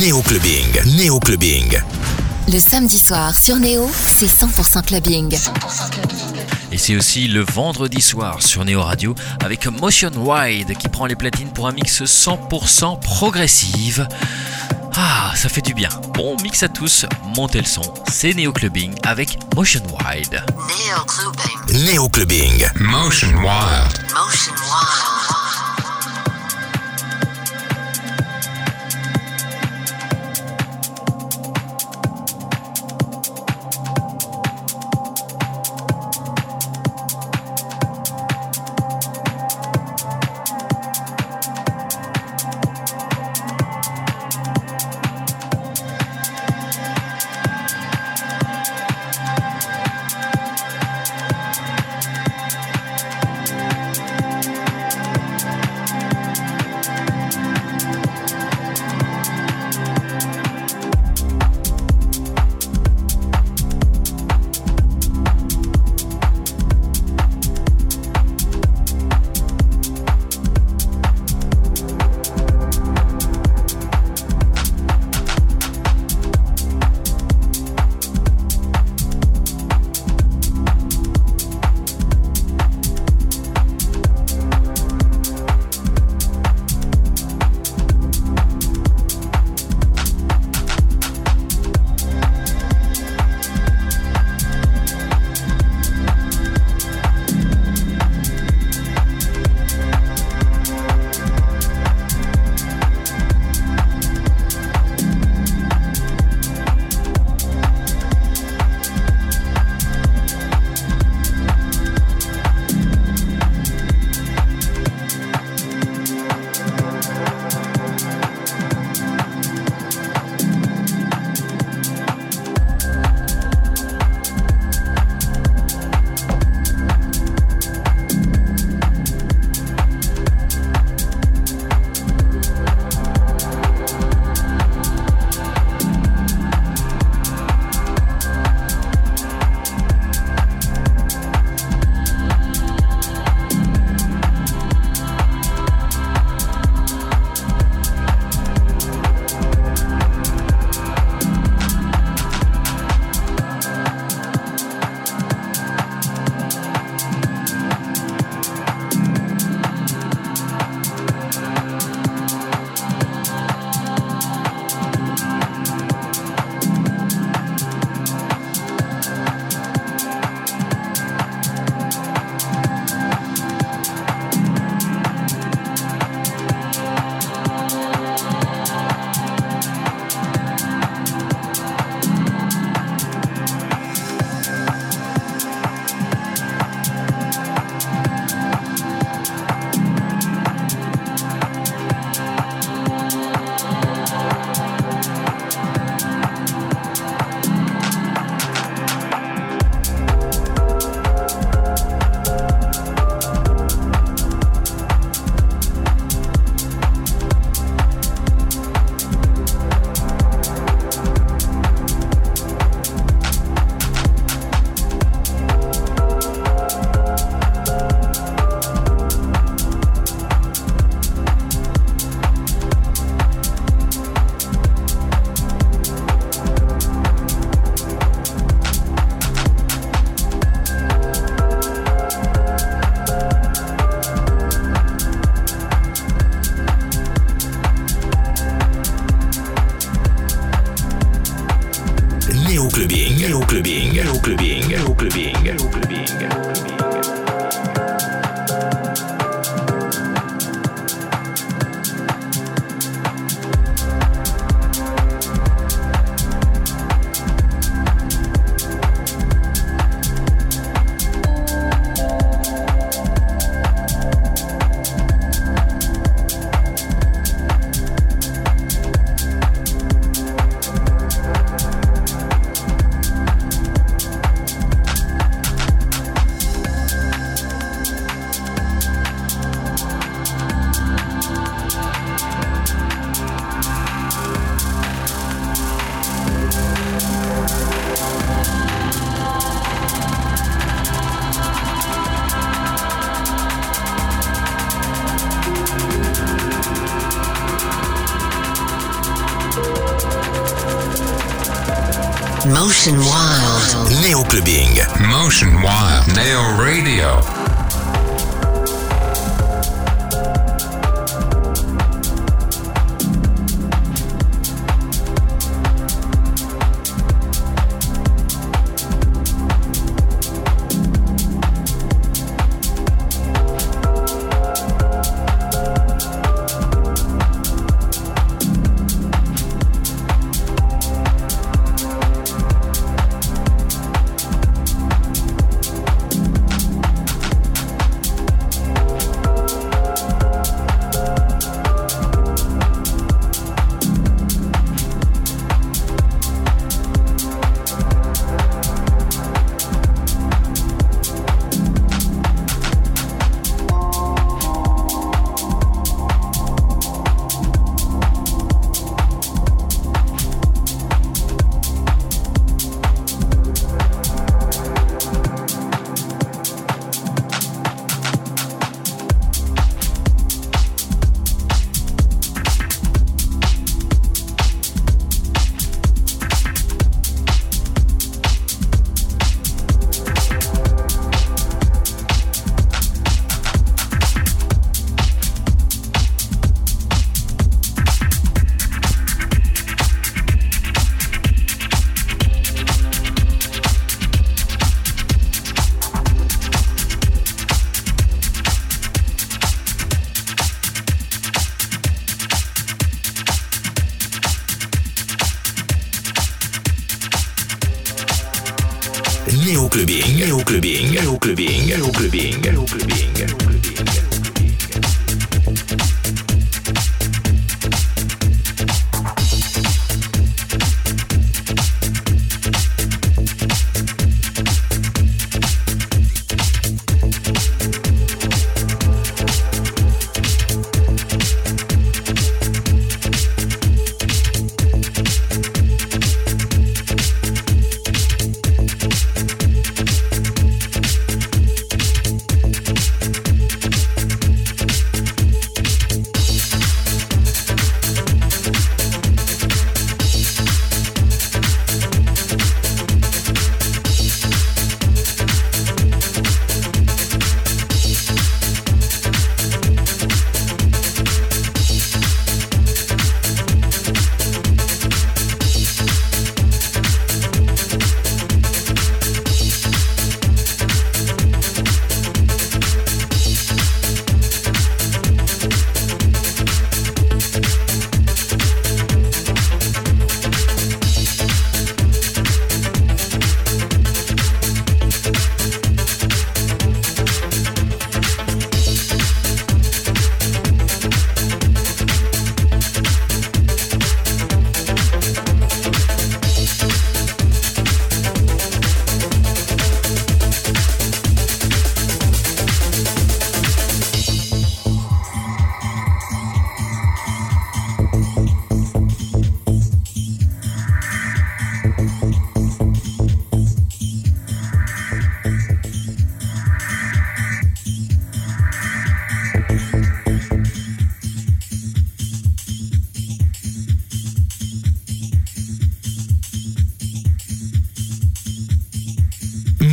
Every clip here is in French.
Néo Clubbing. Néo Clubbing. Le samedi soir sur Néo, c'est 100% clubbing. Et c'est aussi le vendredi soir sur Néo Radio avec Motion Wide qui prend les platines pour un mix 100% progressive. Ah, ça fait du bien. Bon mix à tous, montez le son. C'est Néo Clubbing avec Motion Wide. Néo clubbing. Néo Clubbing. Motion Wild. Motion wild.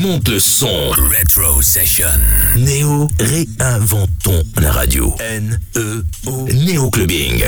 Le son. Retro Session. Néo, réinventons la radio. N-E-O. Néo Clubbing.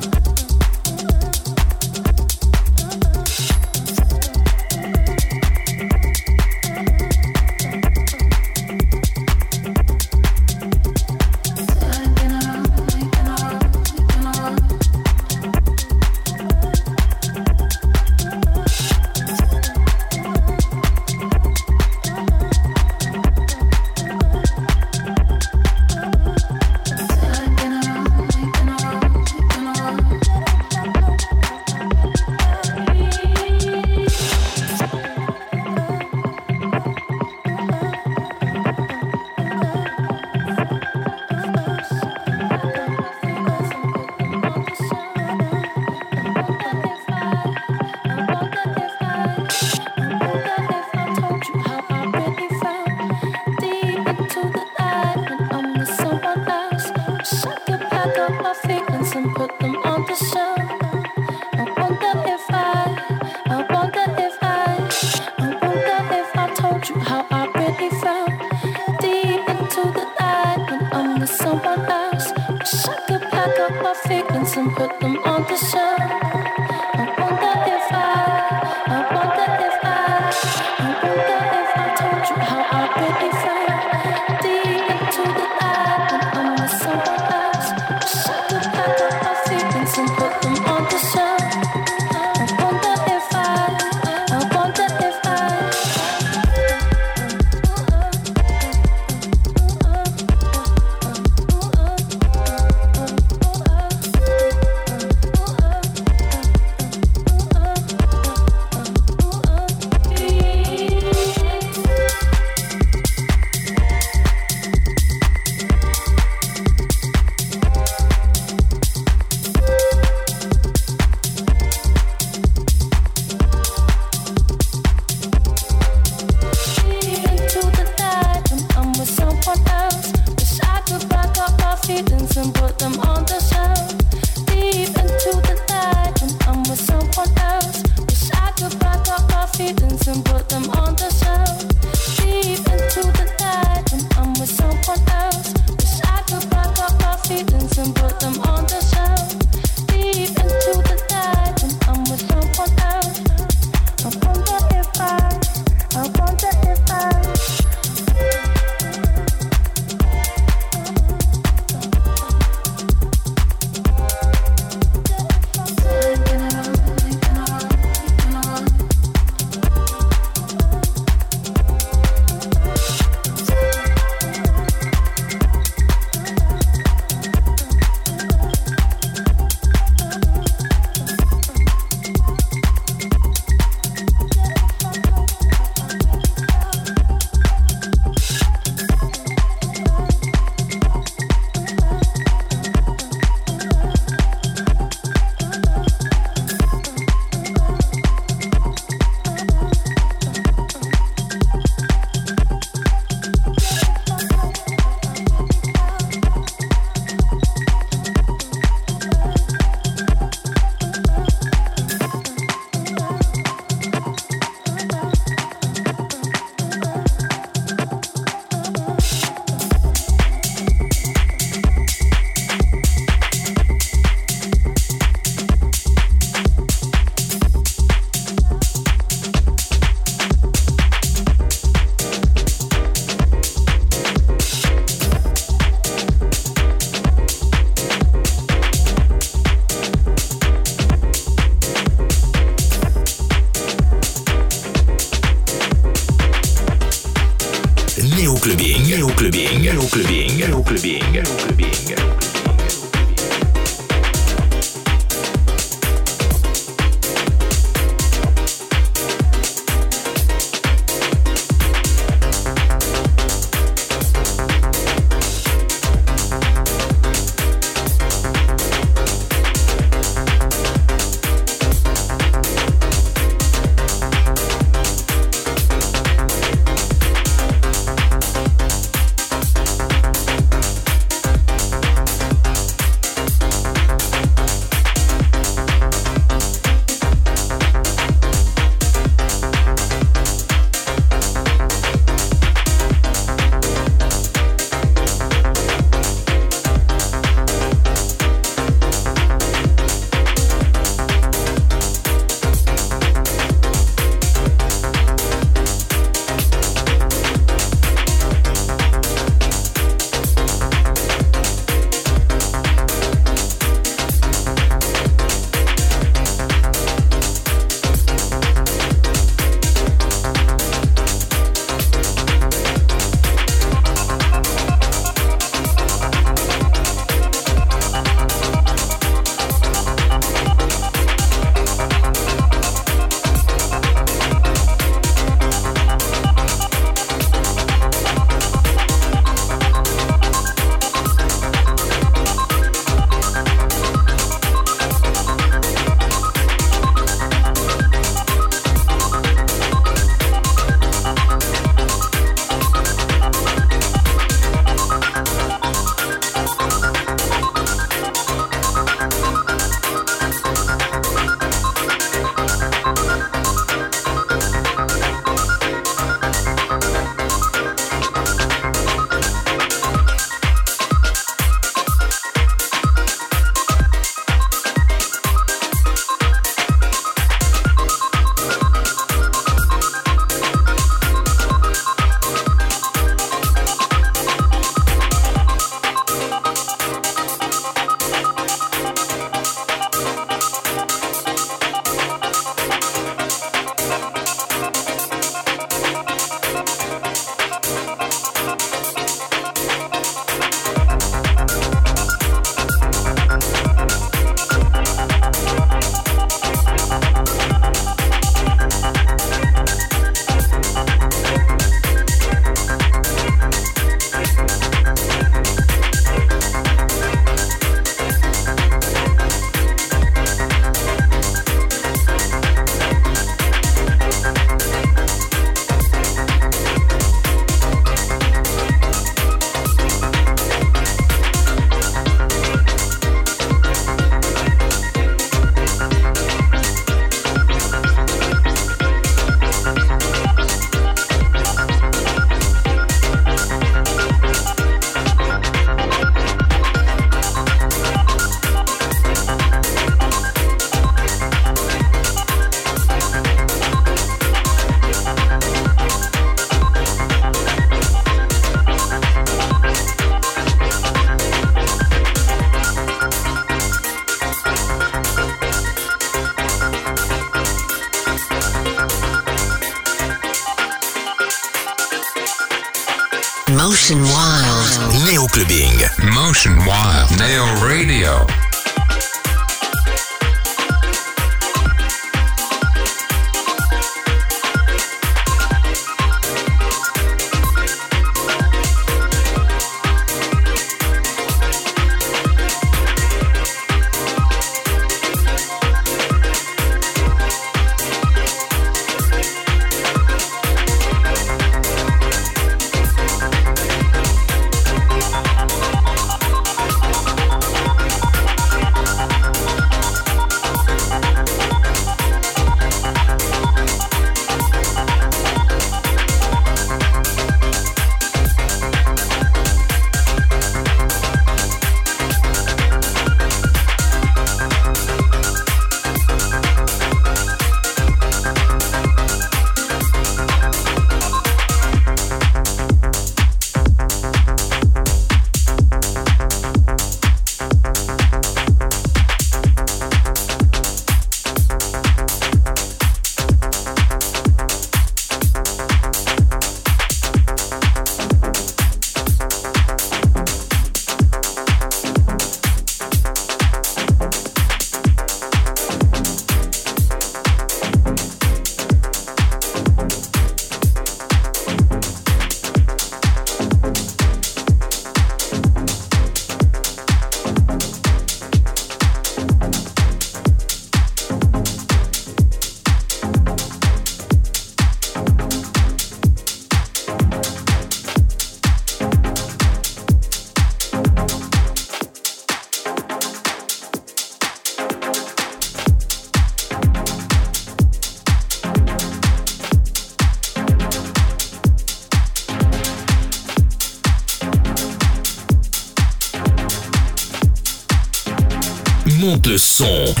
Son.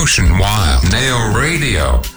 Motion Wild. Neo Radio.